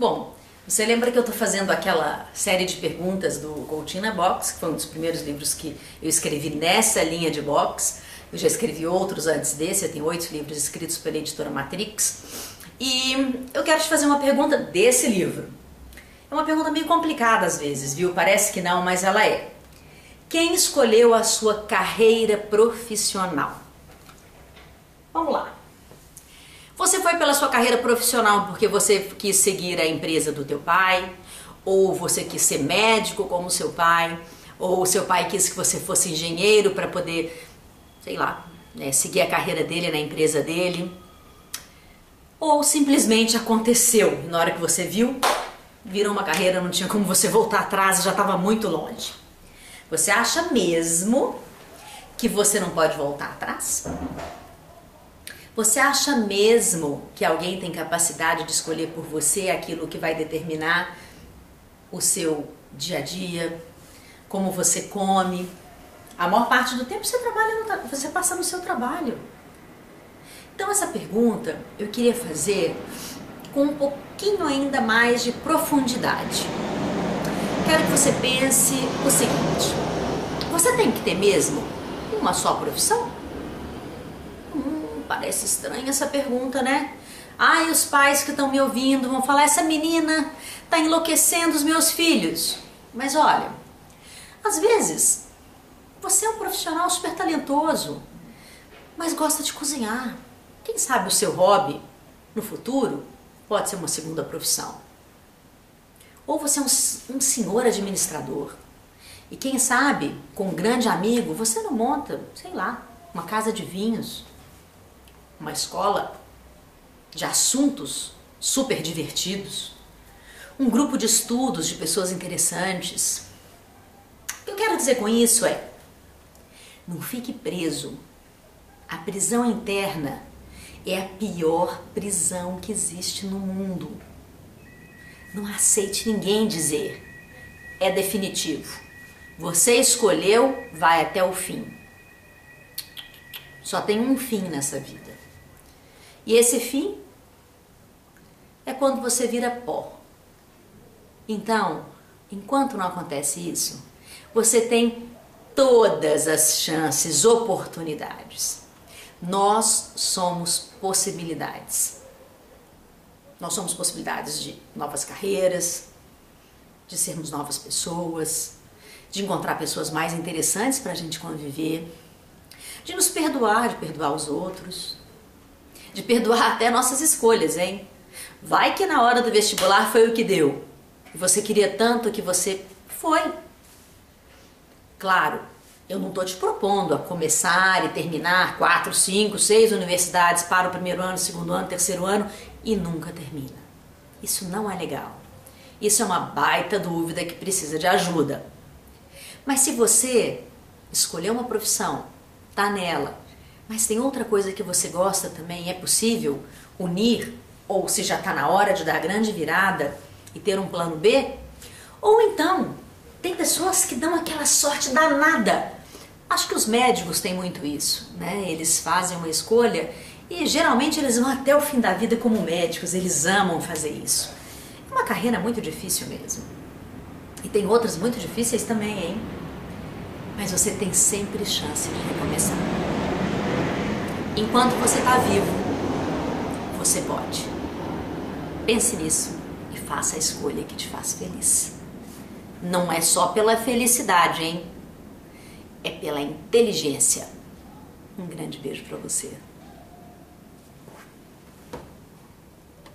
Bom, você lembra que eu estou fazendo aquela série de perguntas do Coaching na Box, que foi um dos primeiros livros que eu escrevi nessa linha de box. Eu já escrevi outros antes desse, eu tenho oito livros escritos pela editora Matrix. E eu quero te fazer uma pergunta desse livro. É uma pergunta meio complicada às vezes, viu? Parece que não, mas ela é. Quem escolheu a sua carreira profissional? Vamos lá. Você foi pela sua carreira profissional porque você quis seguir a empresa do teu pai, ou você quis ser médico como seu pai, ou seu pai quis que você fosse engenheiro para poder, sei lá, né, seguir a carreira dele na empresa dele. Ou simplesmente aconteceu, na hora que você viu, virou uma carreira, não tinha como você voltar atrás, já estava muito longe. Você acha mesmo que você não pode voltar atrás? Você acha mesmo que alguém tem capacidade de escolher por você aquilo que vai determinar o seu dia a dia, como você come? A maior parte do tempo você trabalha, você passa no seu trabalho. Então essa pergunta eu queria fazer com um pouquinho ainda mais de profundidade. Quero que você pense o seguinte: você tem que ter mesmo uma só profissão? Parece estranha essa pergunta, né? Ai, os pais que estão me ouvindo vão falar: essa menina está enlouquecendo os meus filhos. Mas olha, às vezes você é um profissional super talentoso, mas gosta de cozinhar. Quem sabe o seu hobby no futuro pode ser uma segunda profissão. Ou você é um, um senhor administrador. E quem sabe, com um grande amigo, você não monta, sei lá, uma casa de vinhos, uma escola de assuntos super divertidos, um grupo de estudos de pessoas interessantes. O que eu quero dizer com isso é: não fique preso. A prisão interna é a pior prisão que existe no mundo. Não aceite ninguém dizer. É definitivo. Você escolheu, vai até o fim. Só tem um fim nessa vida. E esse fim é quando você vira pó. Então, enquanto não acontece isso, você tem todas as chances, oportunidades. Nós somos possibilidades. Nós somos possibilidades de novas carreiras, de sermos novas pessoas, de encontrar pessoas mais interessantes para a gente conviver, de nos perdoar, de perdoar os outros, de perdoar até nossas escolhas, hein? Vai que na hora do vestibular foi o que deu. Você queria tanto que você foi. Claro, eu não estou te propondo a começar e terminar quatro, cinco, seis universidades para o primeiro ano, segundo ano, terceiro ano e nunca termina. Isso não é legal. Isso é uma baita dúvida que precisa de ajuda. Mas se você escolher uma profissão, tá nela, mas tem outra coisa que você gosta também, é possível unir, ou se já está na hora de dar a grande virada e ter um plano B? Ou então, tem pessoas que dão aquela sorte danada Acho que os médicos têm muito isso, né? Eles fazem uma escolha e geralmente eles vão até o fim da vida como médicos, eles amam fazer isso. É uma carreira muito difícil mesmo. E tem outras muito difíceis também, hein? Mas você tem sempre chance de recomeçar. Enquanto você está vivo, você pode. Pense nisso e faça a escolha que te faz feliz. Não é só pela felicidade, hein? é pela inteligência. Um grande beijo para você.